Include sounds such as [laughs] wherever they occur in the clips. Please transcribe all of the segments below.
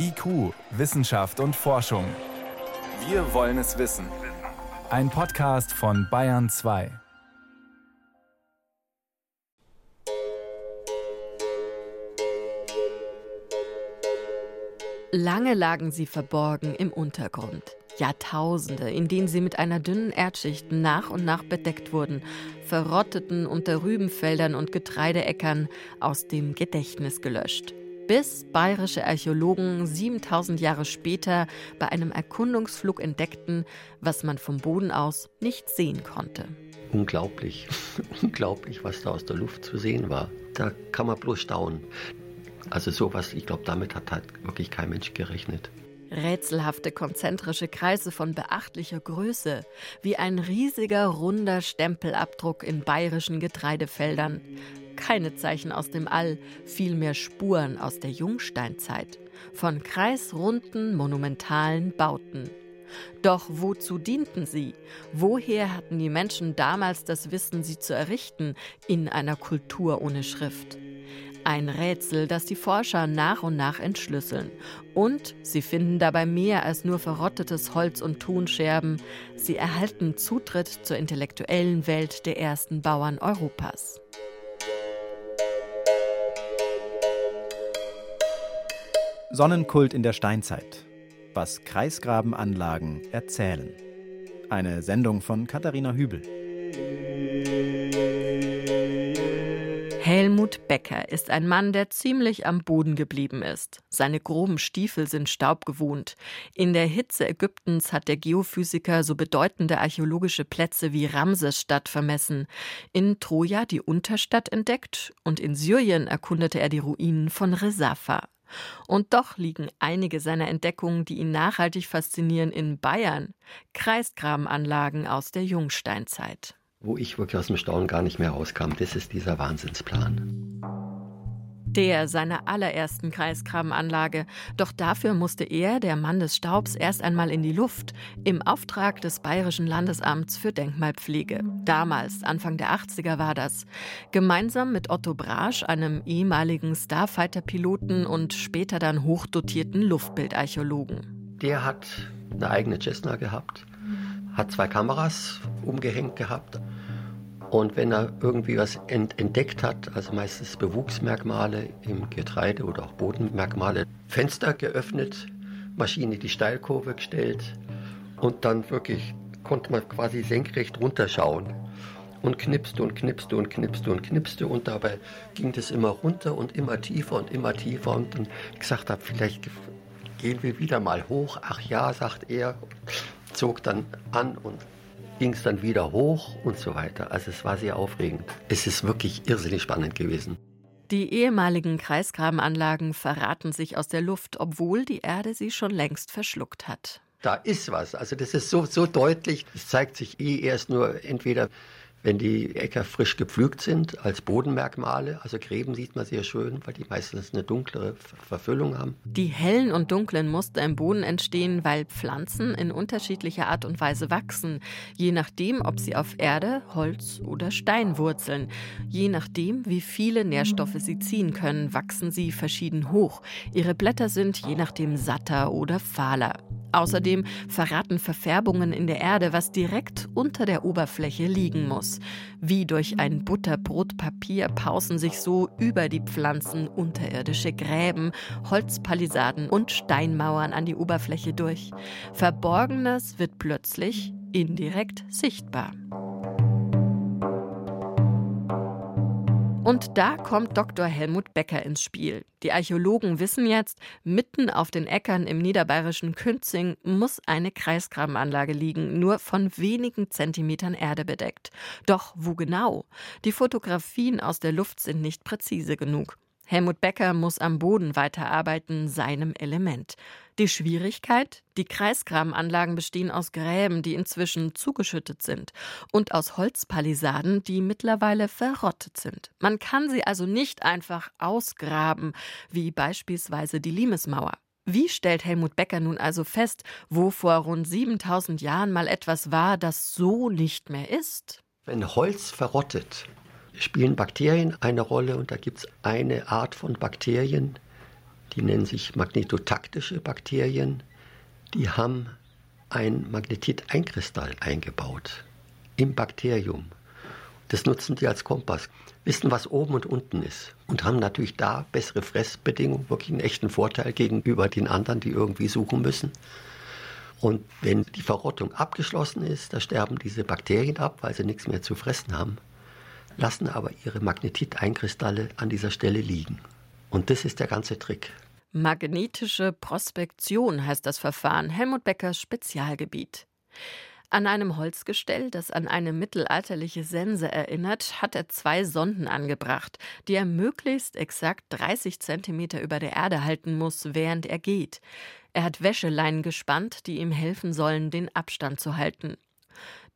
IQ, Wissenschaft und Forschung. Wir wollen es wissen. Ein Podcast von Bayern 2. Lange lagen sie verborgen im Untergrund. Jahrtausende, in denen sie mit einer dünnen Erdschicht nach und nach bedeckt wurden, verrotteten unter Rübenfeldern und Getreideäckern aus dem Gedächtnis gelöscht bis bayerische Archäologen 7000 Jahre später bei einem Erkundungsflug entdeckten, was man vom Boden aus nicht sehen konnte. Unglaublich, [laughs] unglaublich, was da aus der Luft zu sehen war. Da kann man bloß staunen. Also sowas, ich glaube, damit hat halt wirklich kein Mensch gerechnet. Rätselhafte konzentrische Kreise von beachtlicher Größe, wie ein riesiger runder Stempelabdruck in bayerischen Getreidefeldern. Keine Zeichen aus dem All, vielmehr Spuren aus der Jungsteinzeit, von kreisrunden, monumentalen Bauten. Doch wozu dienten sie? Woher hatten die Menschen damals das Wissen, sie zu errichten in einer Kultur ohne Schrift? Ein Rätsel, das die Forscher nach und nach entschlüsseln. Und sie finden dabei mehr als nur verrottetes Holz und Tonscherben. Sie erhalten Zutritt zur intellektuellen Welt der ersten Bauern Europas. Sonnenkult in der Steinzeit. Was Kreisgrabenanlagen erzählen. Eine Sendung von Katharina Hübel. Helmut Becker ist ein Mann, der ziemlich am Boden geblieben ist. Seine groben Stiefel sind staubgewohnt. In der Hitze Ägyptens hat der Geophysiker so bedeutende archäologische Plätze wie Ramsesstadt vermessen, in Troja die Unterstadt entdeckt und in Syrien erkundete er die Ruinen von Resafa. Und doch liegen einige seiner Entdeckungen, die ihn nachhaltig faszinieren, in Bayern, Kreisgrabenanlagen aus der Jungsteinzeit wo ich wirklich aus dem Staunen gar nicht mehr rauskam. Das ist dieser Wahnsinnsplan. Der seiner allerersten Kreisgrabenanlage. Doch dafür musste er, der Mann des Staubs, erst einmal in die Luft, im Auftrag des Bayerischen Landesamts für Denkmalpflege. Damals, Anfang der 80er war das. Gemeinsam mit Otto Brasch, einem ehemaligen Starfighter-Piloten und später dann hochdotierten Luftbildarchäologen. Der hat eine eigene Cessna gehabt hat zwei Kameras umgehängt gehabt. Und wenn er irgendwie was ent entdeckt hat, also meistens Bewuchsmerkmale im Getreide oder auch Bodenmerkmale, Fenster geöffnet, Maschine die Steilkurve gestellt und dann wirklich konnte man quasi senkrecht runterschauen und knipste und knipste und knipste und knipste und dabei ging das immer runter und immer tiefer und immer tiefer und dann gesagt habe, vielleicht gehen wir wieder mal hoch. Ach ja, sagt er zog dann an und ging es dann wieder hoch und so weiter. Also es war sehr aufregend. Es ist wirklich irrsinnig spannend gewesen. Die ehemaligen Kreisgrabenanlagen verraten sich aus der Luft, obwohl die Erde sie schon längst verschluckt hat. Da ist was. Also das ist so, so deutlich. Es zeigt sich eh erst nur entweder wenn die Äcker frisch gepflügt sind, als Bodenmerkmale, also Gräben sieht man sehr schön, weil die meistens eine dunklere Verfüllung haben. Die hellen und dunklen Muster im Boden entstehen, weil Pflanzen in unterschiedlicher Art und Weise wachsen, je nachdem, ob sie auf Erde, Holz oder Stein wurzeln. Je nachdem, wie viele Nährstoffe sie ziehen können, wachsen sie verschieden hoch. Ihre Blätter sind je nachdem satter oder fahler. Außerdem verraten Verfärbungen in der Erde, was direkt unter der Oberfläche liegen muss. Wie durch ein Butterbrotpapier pausen sich so über die Pflanzen unterirdische Gräben, Holzpalisaden und Steinmauern an die Oberfläche durch. Verborgenes wird plötzlich indirekt sichtbar. Und da kommt Dr. Helmut Becker ins Spiel. Die Archäologen wissen jetzt, mitten auf den Äckern im niederbayerischen Künzing muss eine Kreisgrabenanlage liegen, nur von wenigen Zentimetern Erde bedeckt. Doch wo genau? Die Fotografien aus der Luft sind nicht präzise genug. Helmut Becker muss am Boden weiterarbeiten, seinem Element. Die Schwierigkeit? Die Kreisgrabenanlagen bestehen aus Gräben, die inzwischen zugeschüttet sind, und aus Holzpalisaden, die mittlerweile verrottet sind. Man kann sie also nicht einfach ausgraben, wie beispielsweise die Limesmauer. Wie stellt Helmut Becker nun also fest, wo vor rund 7000 Jahren mal etwas war, das so nicht mehr ist? Wenn Holz verrottet, spielen Bakterien eine Rolle und da gibt es eine Art von Bakterien, Die nennen sich magnetotaktische Bakterien. Die haben ein Magnetit-Einkristall eingebaut im Bakterium. Das nutzen die als Kompass, wissen, was oben und unten ist und haben natürlich da bessere Fressbedingungen, wirklich einen echten Vorteil gegenüber den anderen, die irgendwie suchen müssen. Und wenn die Verrottung abgeschlossen ist, da sterben diese Bakterien ab, weil sie nichts mehr zu fressen haben, lassen aber ihre Magnetit-Einkristalle an dieser Stelle liegen. Und das ist der ganze Trick. Magnetische Prospektion heißt das Verfahren, Helmut Beckers Spezialgebiet. An einem Holzgestell, das an eine mittelalterliche Sense erinnert, hat er zwei Sonden angebracht, die er möglichst exakt 30 Zentimeter über der Erde halten muss, während er geht. Er hat Wäscheleinen gespannt, die ihm helfen sollen, den Abstand zu halten.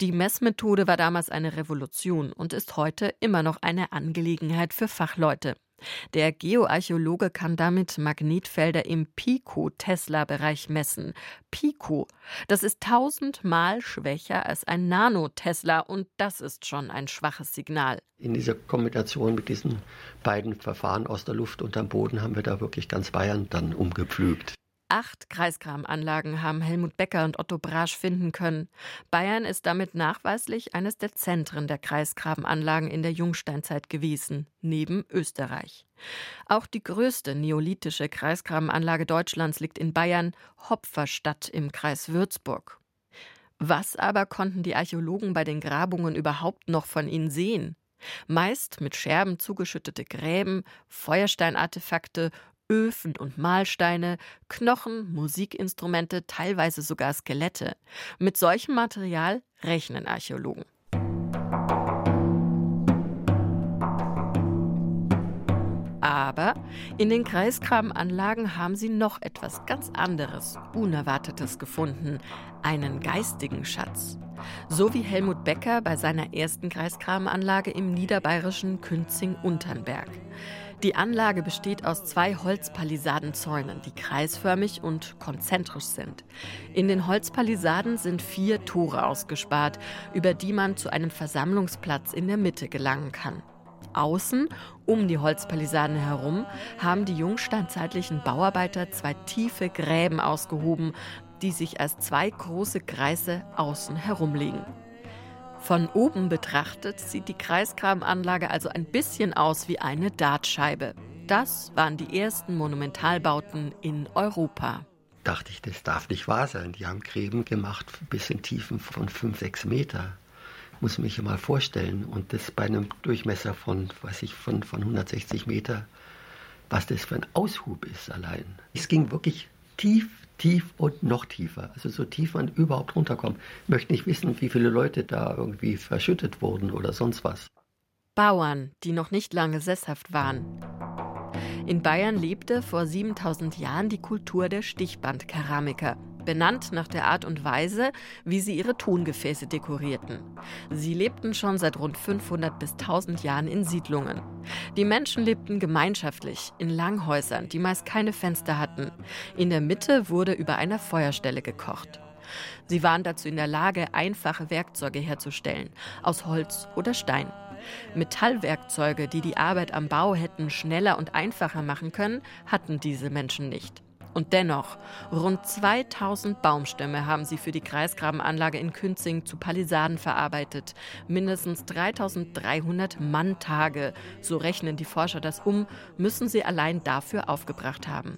Die Messmethode war damals eine Revolution und ist heute immer noch eine Angelegenheit für Fachleute. Der Geoarchäologe kann damit Magnetfelder im Pico-Tesla-Bereich messen. Pico, das ist tausendmal schwächer als ein Nano-Tesla und das ist schon ein schwaches Signal. In dieser Kombination mit diesen beiden Verfahren aus der Luft und am Boden haben wir da wirklich ganz Bayern dann umgepflügt. Acht Kreiskramanlagen haben Helmut Becker und Otto Brasch finden können. Bayern ist damit nachweislich eines der Zentren der Kreisgrabenanlagen in der Jungsteinzeit gewesen, neben Österreich. Auch die größte neolithische Kreisgrabenanlage Deutschlands liegt in Bayern, Hopferstadt im Kreis Würzburg. Was aber konnten die Archäologen bei den Grabungen überhaupt noch von ihnen sehen? Meist mit Scherben zugeschüttete Gräben, Feuersteinartefakte, Öfen und Mahlsteine, Knochen, Musikinstrumente, teilweise sogar Skelette. Mit solchem Material rechnen Archäologen. Aber in den Kreisgrabenanlagen haben sie noch etwas ganz anderes, Unerwartetes gefunden, einen geistigen Schatz. So wie Helmut Becker bei seiner ersten Kreisgrabenanlage im niederbayerischen Künzing-Unternberg. Die Anlage besteht aus zwei Holzpalisadenzäunen, die kreisförmig und konzentrisch sind. In den Holzpalisaden sind vier Tore ausgespart, über die man zu einem Versammlungsplatz in der Mitte gelangen kann. Außen, um die Holzpalisaden herum, haben die jungsteinzeitlichen Bauarbeiter zwei tiefe Gräben ausgehoben, die sich als zwei große Kreise außen herumlegen. Von oben betrachtet sieht die Kreisgrabenanlage also ein bisschen aus wie eine Dartscheibe. Das waren die ersten Monumentalbauten in Europa. Dachte ich, das darf nicht wahr sein. Die haben Gräben gemacht bis in Tiefen von 5, 6 Meter. Muss man sich mal vorstellen. Und das bei einem Durchmesser von, weiß ich, von, von 160 Meter. Was das für ein Aushub ist allein. Es ging wirklich tief, tief und noch tiefer. Also so tief man überhaupt runterkommt. Ich möchte nicht wissen, wie viele Leute da irgendwie verschüttet wurden oder sonst was. Bauern, die noch nicht lange sesshaft waren. In Bayern lebte vor 7000 Jahren die Kultur der Stichbandkeramiker benannt nach der Art und Weise, wie sie ihre Tongefäße dekorierten. Sie lebten schon seit rund 500 bis 1000 Jahren in Siedlungen. Die Menschen lebten gemeinschaftlich in Langhäusern, die meist keine Fenster hatten. In der Mitte wurde über einer Feuerstelle gekocht. Sie waren dazu in der Lage, einfache Werkzeuge herzustellen, aus Holz oder Stein. Metallwerkzeuge, die die Arbeit am Bau hätten schneller und einfacher machen können, hatten diese Menschen nicht. Und dennoch, rund 2000 Baumstämme haben sie für die Kreisgrabenanlage in Künzing zu Palisaden verarbeitet. Mindestens 3300 Manntage, so rechnen die Forscher das um, müssen sie allein dafür aufgebracht haben.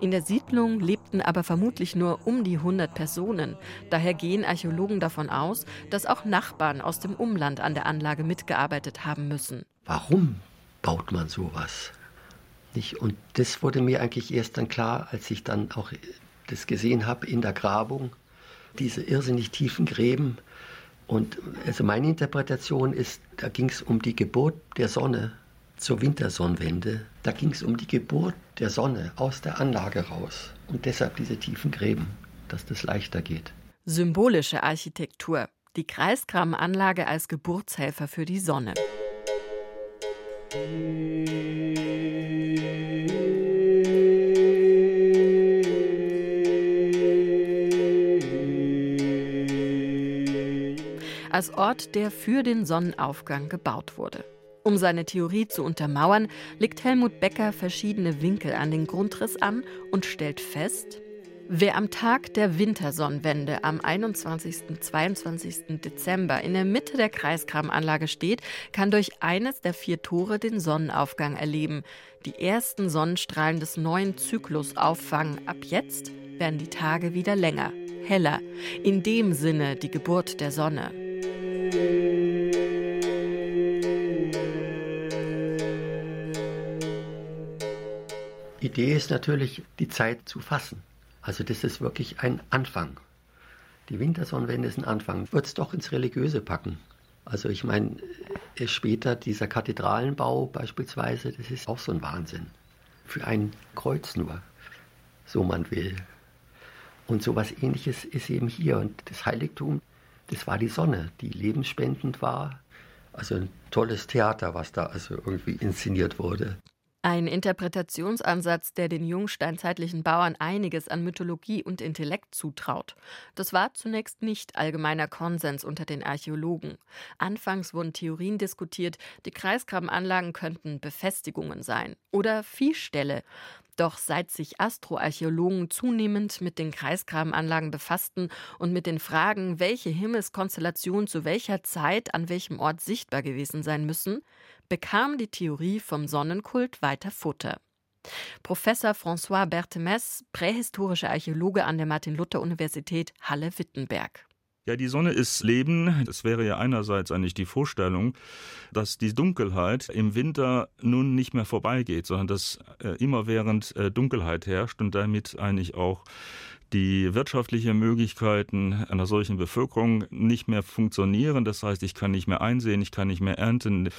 In der Siedlung lebten aber vermutlich nur um die 100 Personen. Daher gehen Archäologen davon aus, dass auch Nachbarn aus dem Umland an der Anlage mitgearbeitet haben müssen. Warum baut man sowas? Nicht? Und das wurde mir eigentlich erst dann klar, als ich dann auch das gesehen habe in der Grabung, diese irrsinnig tiefen Gräben. Und also meine Interpretation ist, da ging es um die Geburt der Sonne zur Wintersonnenwende. Da ging es um die Geburt der Sonne aus der Anlage raus. Und deshalb diese tiefen Gräben, dass das leichter geht. Symbolische Architektur. Die Kreisgrabenanlage als Geburtshelfer für die Sonne. Als Ort, der für den Sonnenaufgang gebaut wurde. Um seine Theorie zu untermauern, legt Helmut Becker verschiedene Winkel an den Grundriss an und stellt fest, Wer am Tag der Wintersonnenwende am 21. 22. Dezember in der Mitte der Kreisgrabenanlage steht, kann durch eines der vier Tore den Sonnenaufgang erleben, die ersten Sonnenstrahlen des neuen Zyklus auffangen. Ab jetzt werden die Tage wieder länger, heller, in dem Sinne die Geburt der Sonne. Idee ist natürlich, die Zeit zu fassen. Also das ist wirklich ein Anfang. Die Wintersonnenwende ist ein Anfang. Wird es doch ins Religiöse packen. Also ich meine, äh, später dieser Kathedralenbau beispielsweise, das ist auch so ein Wahnsinn. Für ein Kreuz nur, so man will. Und so etwas ähnliches ist eben hier. Und das Heiligtum, das war die Sonne, die lebensspendend war. Also ein tolles Theater, was da also irgendwie inszeniert wurde. Ein Interpretationsansatz, der den jungsteinzeitlichen Bauern einiges an Mythologie und Intellekt zutraut. Das war zunächst nicht allgemeiner Konsens unter den Archäologen. Anfangs wurden Theorien diskutiert, die Kreisgrabenanlagen könnten Befestigungen sein oder Viehställe. Doch seit sich Astroarchäologen zunehmend mit den Kreisgrabenanlagen befassten und mit den Fragen, welche Himmelskonstellationen zu welcher Zeit an welchem Ort sichtbar gewesen sein müssen, bekam die Theorie vom Sonnenkult weiter Futter. Professor François Berthemes, prähistorischer Archäologe an der Martin-Luther-Universität Halle-Wittenberg. Ja, die Sonne ist Leben. Das wäre ja einerseits eigentlich die Vorstellung, dass die Dunkelheit im Winter nun nicht mehr vorbeigeht, sondern dass äh, immerwährend äh, Dunkelheit herrscht und damit eigentlich auch die wirtschaftlichen Möglichkeiten einer solchen Bevölkerung nicht mehr funktionieren. Das heißt, ich kann nicht mehr einsehen, ich kann nicht mehr ernten,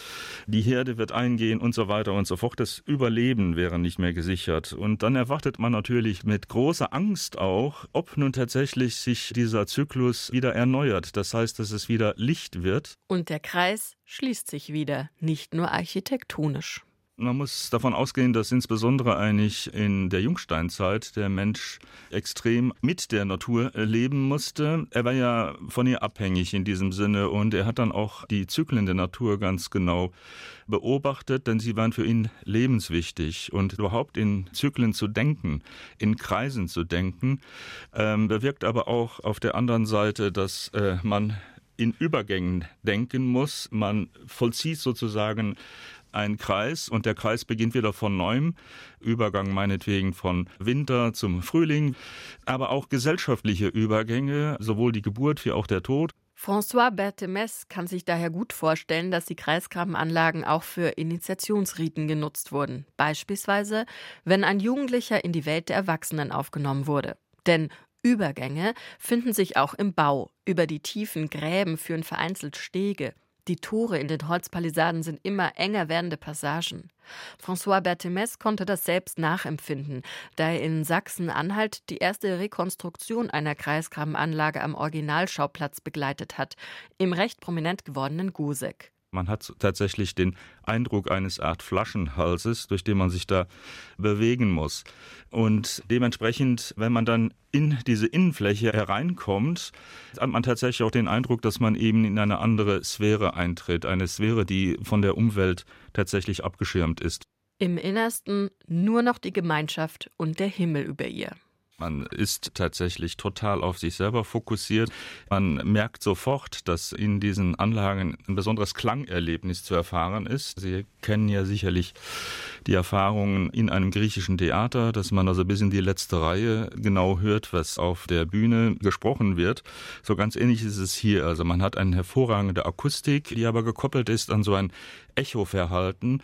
die Herde wird eingehen und so weiter und so fort. Das Überleben wäre nicht mehr gesichert. Und dann erwartet man natürlich mit großer Angst auch, ob nun tatsächlich sich dieser Zyklus wieder erneuert. Das heißt, dass es wieder Licht wird. Und der Kreis schließt sich wieder, nicht nur architektonisch. Man muss davon ausgehen, dass insbesondere eigentlich in der Jungsteinzeit der Mensch extrem mit der Natur leben musste. Er war ja von ihr abhängig in diesem Sinne und er hat dann auch die Zyklen der Natur ganz genau beobachtet, denn sie waren für ihn lebenswichtig. Und überhaupt in Zyklen zu denken, in Kreisen zu denken, ähm, bewirkt aber auch auf der anderen Seite, dass äh, man in Übergängen denken muss. Man vollzieht sozusagen ein Kreis und der Kreis beginnt wieder von neuem. Übergang meinetwegen von Winter zum Frühling, aber auch gesellschaftliche Übergänge, sowohl die Geburt wie auch der Tod. François Berthemes kann sich daher gut vorstellen, dass die Kreisgrabenanlagen auch für Initiationsriten genutzt wurden. Beispielsweise, wenn ein Jugendlicher in die Welt der Erwachsenen aufgenommen wurde. Denn Übergänge finden sich auch im Bau. Über die tiefen Gräben führen vereinzelt Stege. Die Tore in den Holzpalisaden sind immer enger werdende Passagen. François Berthemes konnte das selbst nachempfinden, da er in Sachsen-Anhalt die erste Rekonstruktion einer Kreisgrabenanlage am Originalschauplatz begleitet hat, im recht prominent gewordenen Gusek. Man hat tatsächlich den Eindruck eines Art Flaschenhalses, durch den man sich da bewegen muss. Und dementsprechend, wenn man dann in diese Innenfläche hereinkommt, hat man tatsächlich auch den Eindruck, dass man eben in eine andere Sphäre eintritt. Eine Sphäre, die von der Umwelt tatsächlich abgeschirmt ist. Im Innersten nur noch die Gemeinschaft und der Himmel über ihr. Man ist tatsächlich total auf sich selber fokussiert. Man merkt sofort, dass in diesen Anlagen ein besonderes Klangerlebnis zu erfahren ist. Sie kennen ja sicherlich die Erfahrungen in einem griechischen Theater, dass man also bis in die letzte Reihe genau hört, was auf der Bühne gesprochen wird. So ganz ähnlich ist es hier. Also man hat eine hervorragende Akustik, die aber gekoppelt ist an so ein Echoverhalten.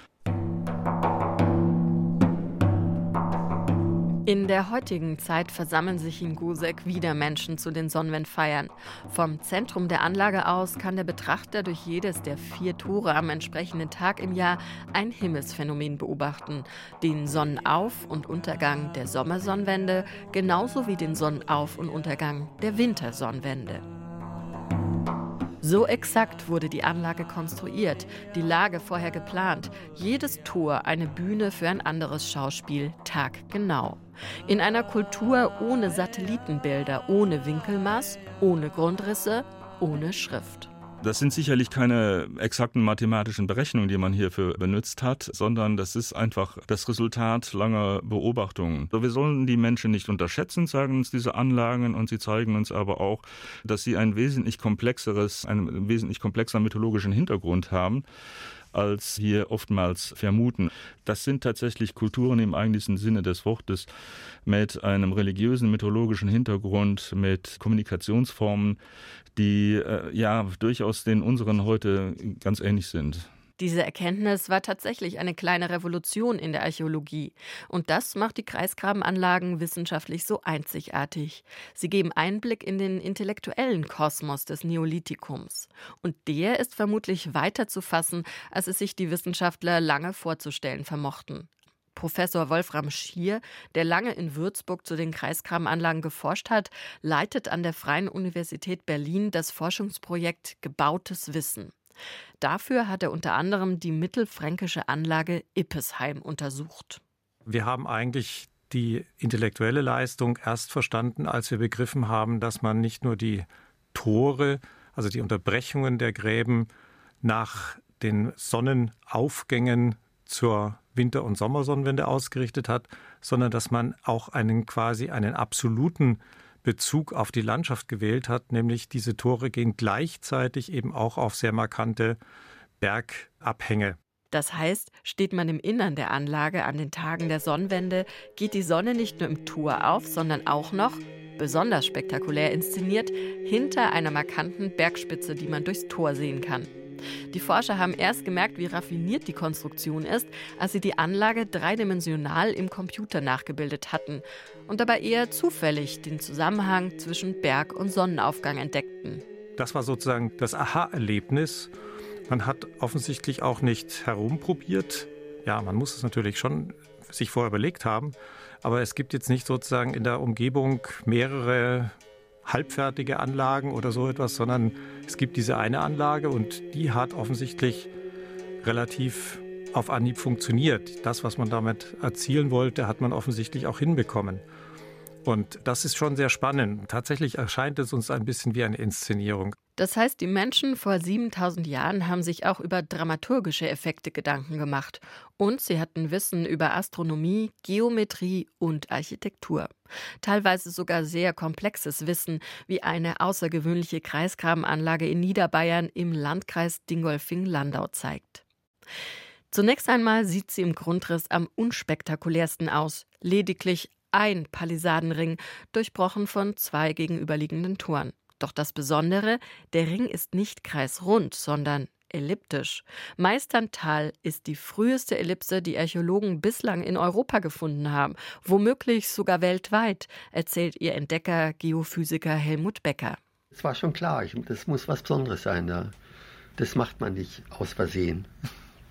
In der heutigen Zeit versammeln sich in Gusek wieder Menschen zu den Sonnenwendfeiern. Vom Zentrum der Anlage aus kann der Betrachter durch jedes der vier Tore am entsprechenden Tag im Jahr ein Himmelsphänomen beobachten. Den Sonnenauf- und Untergang der Sommersonnenwende, genauso wie den Sonnenauf- und Untergang der Wintersonnenwende. So exakt wurde die Anlage konstruiert, die Lage vorher geplant, jedes Tor eine Bühne für ein anderes Schauspiel, taggenau. In einer Kultur ohne Satellitenbilder, ohne Winkelmaß, ohne Grundrisse, ohne Schrift. Das sind sicherlich keine exakten mathematischen Berechnungen, die man hierfür benutzt hat, sondern das ist einfach das Resultat langer Beobachtungen. wir sollen die Menschen nicht unterschätzen, sagen uns diese Anlagen, und sie zeigen uns aber auch, dass sie ein wesentlich komplexeres, einen wesentlich komplexer mythologischen Hintergrund haben als wir oftmals vermuten. Das sind tatsächlich Kulturen im eigentlichen Sinne des Wortes mit einem religiösen, mythologischen Hintergrund, mit Kommunikationsformen, die äh, ja durchaus den unseren heute ganz ähnlich sind. Diese Erkenntnis war tatsächlich eine kleine Revolution in der Archäologie. Und das macht die Kreisgrabenanlagen wissenschaftlich so einzigartig. Sie geben Einblick in den intellektuellen Kosmos des Neolithikums. Und der ist vermutlich weiter zu fassen, als es sich die Wissenschaftler lange vorzustellen vermochten. Professor Wolfram Schier, der lange in Würzburg zu den Kreisgrabenanlagen geforscht hat, leitet an der Freien Universität Berlin das Forschungsprojekt Gebautes Wissen. Dafür hat er unter anderem die mittelfränkische Anlage Ippesheim untersucht. Wir haben eigentlich die intellektuelle Leistung erst verstanden, als wir begriffen haben, dass man nicht nur die Tore, also die Unterbrechungen der Gräben nach den Sonnenaufgängen zur Winter- und Sommersonnenwende ausgerichtet hat, sondern dass man auch einen quasi einen absoluten Bezug auf die Landschaft gewählt hat, nämlich diese Tore gehen gleichzeitig eben auch auf sehr markante Bergabhänge. Das heißt, steht man im Innern der Anlage an den Tagen der Sonnenwende, geht die Sonne nicht nur im Tor auf, sondern auch noch, besonders spektakulär inszeniert, hinter einer markanten Bergspitze, die man durchs Tor sehen kann. Die Forscher haben erst gemerkt, wie raffiniert die Konstruktion ist, als sie die Anlage dreidimensional im Computer nachgebildet hatten und dabei eher zufällig den Zusammenhang zwischen Berg- und Sonnenaufgang entdeckten. Das war sozusagen das Aha-Erlebnis. Man hat offensichtlich auch nicht herumprobiert. Ja, man muss es natürlich schon sich vorher überlegt haben. Aber es gibt jetzt nicht sozusagen in der Umgebung mehrere halbfertige Anlagen oder so etwas, sondern es gibt diese eine Anlage und die hat offensichtlich relativ auf Anhieb funktioniert. Das, was man damit erzielen wollte, hat man offensichtlich auch hinbekommen. Und das ist schon sehr spannend. Tatsächlich erscheint es uns ein bisschen wie eine Inszenierung. Das heißt, die Menschen vor 7000 Jahren haben sich auch über dramaturgische Effekte Gedanken gemacht. Und sie hatten Wissen über Astronomie, Geometrie und Architektur. Teilweise sogar sehr komplexes Wissen, wie eine außergewöhnliche Kreisgrabenanlage in Niederbayern im Landkreis Dingolfing-Landau zeigt. Zunächst einmal sieht sie im Grundriss am unspektakulärsten aus. Lediglich ein Palisadenring, durchbrochen von zwei gegenüberliegenden Toren. Doch das Besondere, der Ring ist nicht kreisrund, sondern elliptisch. Meisterntal ist die früheste Ellipse, die Archäologen bislang in Europa gefunden haben, womöglich sogar weltweit, erzählt ihr Entdecker Geophysiker Helmut Becker. Es war schon klar, das muss was Besonderes sein. Ja. Das macht man nicht aus Versehen.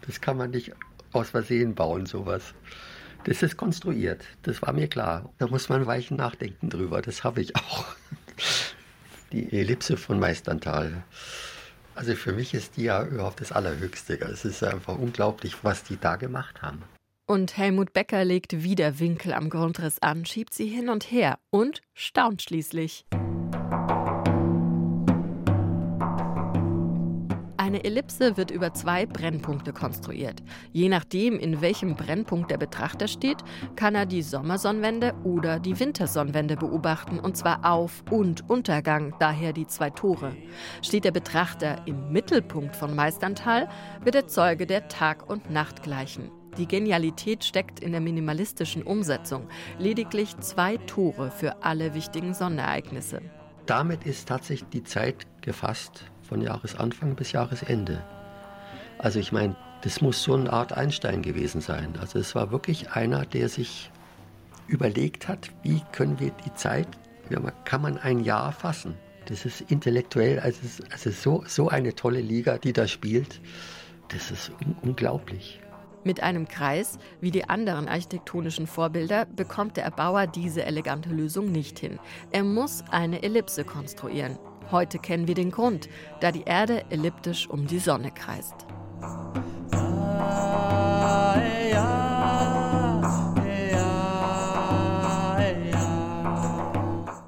Das kann man nicht aus Versehen bauen, sowas. Das ist konstruiert, das war mir klar. Da muss man weichen nachdenken drüber, das habe ich auch. Die Ellipse von Meisterntal. Also für mich ist die ja überhaupt das Allerhöchste. Es ist einfach unglaublich, was die da gemacht haben. Und Helmut Becker legt wieder Winkel am Grundriss an, schiebt sie hin und her und staunt schließlich. Eine Ellipse wird über zwei Brennpunkte konstruiert. Je nachdem, in welchem Brennpunkt der Betrachter steht, kann er die Sommersonnenwende oder die Wintersonnenwende beobachten, und zwar Auf- und Untergang, daher die zwei Tore. Steht der Betrachter im Mittelpunkt von Meisterntal, wird er Zeuge der Tag- und Nachtgleichen. Die Genialität steckt in der minimalistischen Umsetzung. Lediglich zwei Tore für alle wichtigen Sonnerereignisse. Damit ist tatsächlich die Zeit gefasst, von Jahresanfang bis Jahresende. Also ich meine, das muss so eine Art Einstein gewesen sein. Also es war wirklich einer, der sich überlegt hat, wie können wir die Zeit, kann man ein Jahr fassen. Das ist intellektuell, also, also so, so eine tolle Liga, die da spielt. Das ist un unglaublich. Mit einem Kreis, wie die anderen architektonischen Vorbilder, bekommt der Erbauer diese elegante Lösung nicht hin. Er muss eine Ellipse konstruieren. Heute kennen wir den Grund, da die Erde elliptisch um die Sonne kreist.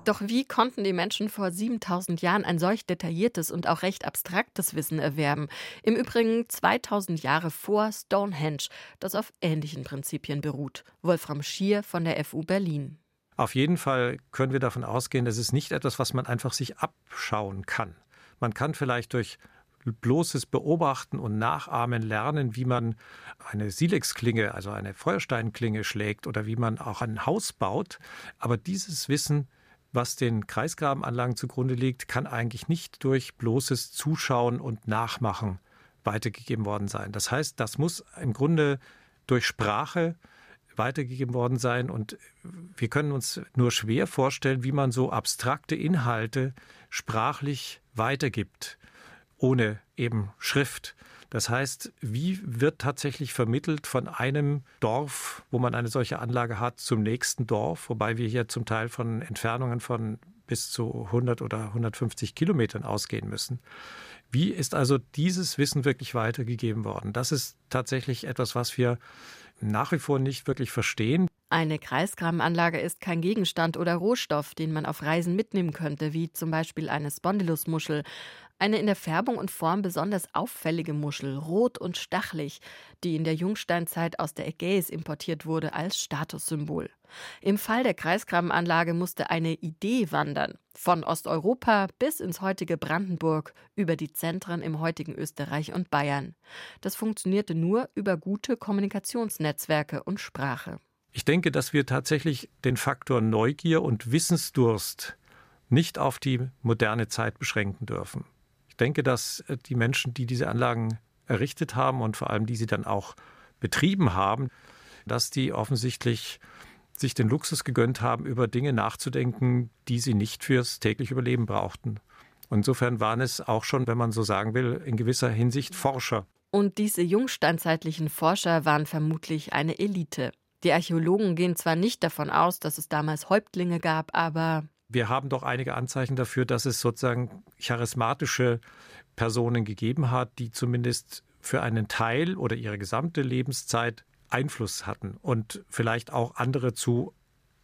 Doch wie konnten die Menschen vor 7000 Jahren ein solch detailliertes und auch recht abstraktes Wissen erwerben? Im Übrigen 2000 Jahre vor Stonehenge, das auf ähnlichen Prinzipien beruht. Wolfram Schier von der FU Berlin. Auf jeden Fall können wir davon ausgehen, das ist nicht etwas, was man einfach sich abschauen kann. Man kann vielleicht durch bloßes Beobachten und Nachahmen lernen, wie man eine Silexklinge, also eine Feuersteinklinge schlägt oder wie man auch ein Haus baut. Aber dieses Wissen was den Kreisgrabenanlagen zugrunde liegt, kann eigentlich nicht durch bloßes Zuschauen und Nachmachen weitergegeben worden sein. Das heißt, das muss im Grunde durch Sprache weitergegeben worden sein. Und wir können uns nur schwer vorstellen, wie man so abstrakte Inhalte sprachlich weitergibt, ohne eben Schrift. Das heißt, wie wird tatsächlich vermittelt von einem Dorf, wo man eine solche Anlage hat, zum nächsten Dorf, wobei wir hier zum Teil von Entfernungen von bis zu 100 oder 150 Kilometern ausgehen müssen. Wie ist also dieses Wissen wirklich weitergegeben worden? Das ist tatsächlich etwas, was wir nach wie vor nicht wirklich verstehen. Eine Kreisgrabenanlage ist kein Gegenstand oder Rohstoff, den man auf Reisen mitnehmen könnte, wie zum Beispiel eine Spondylusmuschel. Eine in der Färbung und Form besonders auffällige Muschel, rot und stachlig, die in der Jungsteinzeit aus der Ägäis importiert wurde als Statussymbol. Im Fall der Kreisgrabenanlage musste eine Idee wandern, von Osteuropa bis ins heutige Brandenburg, über die Zentren im heutigen Österreich und Bayern. Das funktionierte nur über gute Kommunikationsnetzwerke und Sprache. Ich denke, dass wir tatsächlich den Faktor Neugier und Wissensdurst nicht auf die moderne Zeit beschränken dürfen. Ich denke, dass äh, die Menschen, die diese Anlagen errichtet haben und vor allem die sie dann auch betrieben haben, dass die offensichtlich sich den Luxus gegönnt haben, über Dinge nachzudenken, die sie nicht fürs tägliche Überleben brauchten. Insofern waren es auch schon, wenn man so sagen will, in gewisser Hinsicht Forscher. Und diese jungsteinzeitlichen Forscher waren vermutlich eine Elite. Die Archäologen gehen zwar nicht davon aus, dass es damals Häuptlinge gab, aber wir haben doch einige Anzeichen dafür, dass es sozusagen charismatische Personen gegeben hat, die zumindest für einen Teil oder ihre gesamte Lebenszeit Einfluss hatten und vielleicht auch andere zu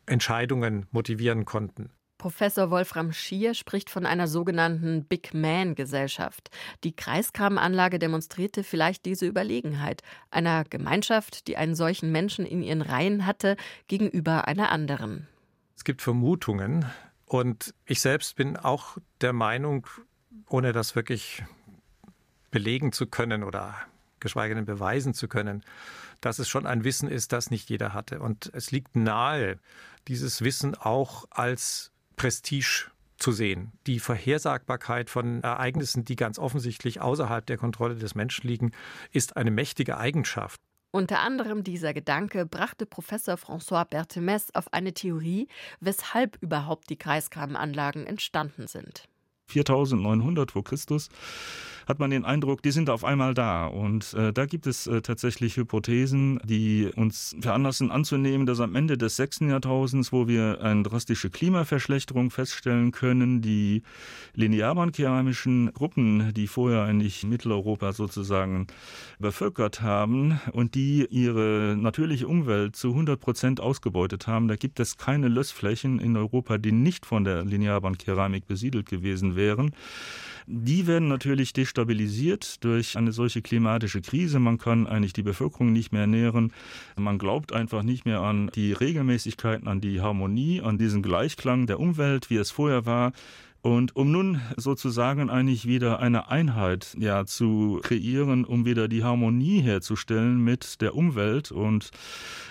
Entscheidungen motivieren konnten. Professor Wolfram Schier spricht von einer sogenannten Big Man-Gesellschaft. Die Kreiskrabenanlage demonstrierte vielleicht diese Überlegenheit einer Gemeinschaft, die einen solchen Menschen in ihren Reihen hatte, gegenüber einer anderen. Es gibt Vermutungen, und ich selbst bin auch der Meinung, ohne das wirklich belegen zu können oder geschweige denn beweisen zu können, dass es schon ein Wissen ist, das nicht jeder hatte. Und es liegt nahe, dieses Wissen auch als Prestige zu sehen. Die Vorhersagbarkeit von Ereignissen, die ganz offensichtlich außerhalb der Kontrolle des Menschen liegen, ist eine mächtige Eigenschaft. Unter anderem dieser Gedanke brachte Professor François Berthemes auf eine Theorie, weshalb überhaupt die Kreisgrabenanlagen entstanden sind. 4900 vor Christus hat man den Eindruck, die sind auf einmal da. Und äh, da gibt es äh, tatsächlich Hypothesen, die uns veranlassen anzunehmen, dass am Ende des sechsten Jahrtausends, wo wir eine drastische Klimaverschlechterung feststellen können, die linearbahnkeramischen Gruppen, die vorher eigentlich Mitteleuropa sozusagen bevölkert haben und die ihre natürliche Umwelt zu 100 Prozent ausgebeutet haben, da gibt es keine Lössflächen in Europa, die nicht von der Linearbahnkeramik besiedelt wären. Die werden natürlich destabilisiert durch eine solche klimatische Krise. Man kann eigentlich die Bevölkerung nicht mehr ernähren. Man glaubt einfach nicht mehr an die Regelmäßigkeiten, an die Harmonie, an diesen Gleichklang der Umwelt, wie es vorher war. Und um nun sozusagen eigentlich wieder eine Einheit ja, zu kreieren, um wieder die Harmonie herzustellen mit der Umwelt und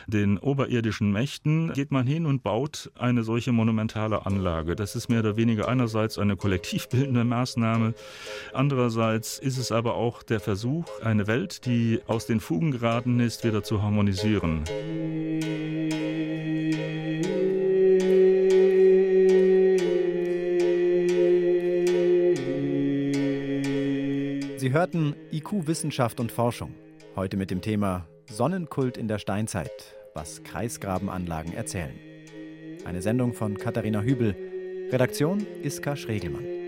den oberirdischen Mächten, geht man hin und baut eine solche monumentale Anlage. Das ist mehr oder weniger einerseits eine kollektivbildende Maßnahme, andererseits ist es aber auch der Versuch, eine Welt, die aus den Fugen geraten ist, wieder zu harmonisieren. Sie hörten IQ Wissenschaft und Forschung. Heute mit dem Thema Sonnenkult in der Steinzeit, was Kreisgrabenanlagen erzählen. Eine Sendung von Katharina Hübel. Redaktion Iska Schregelmann.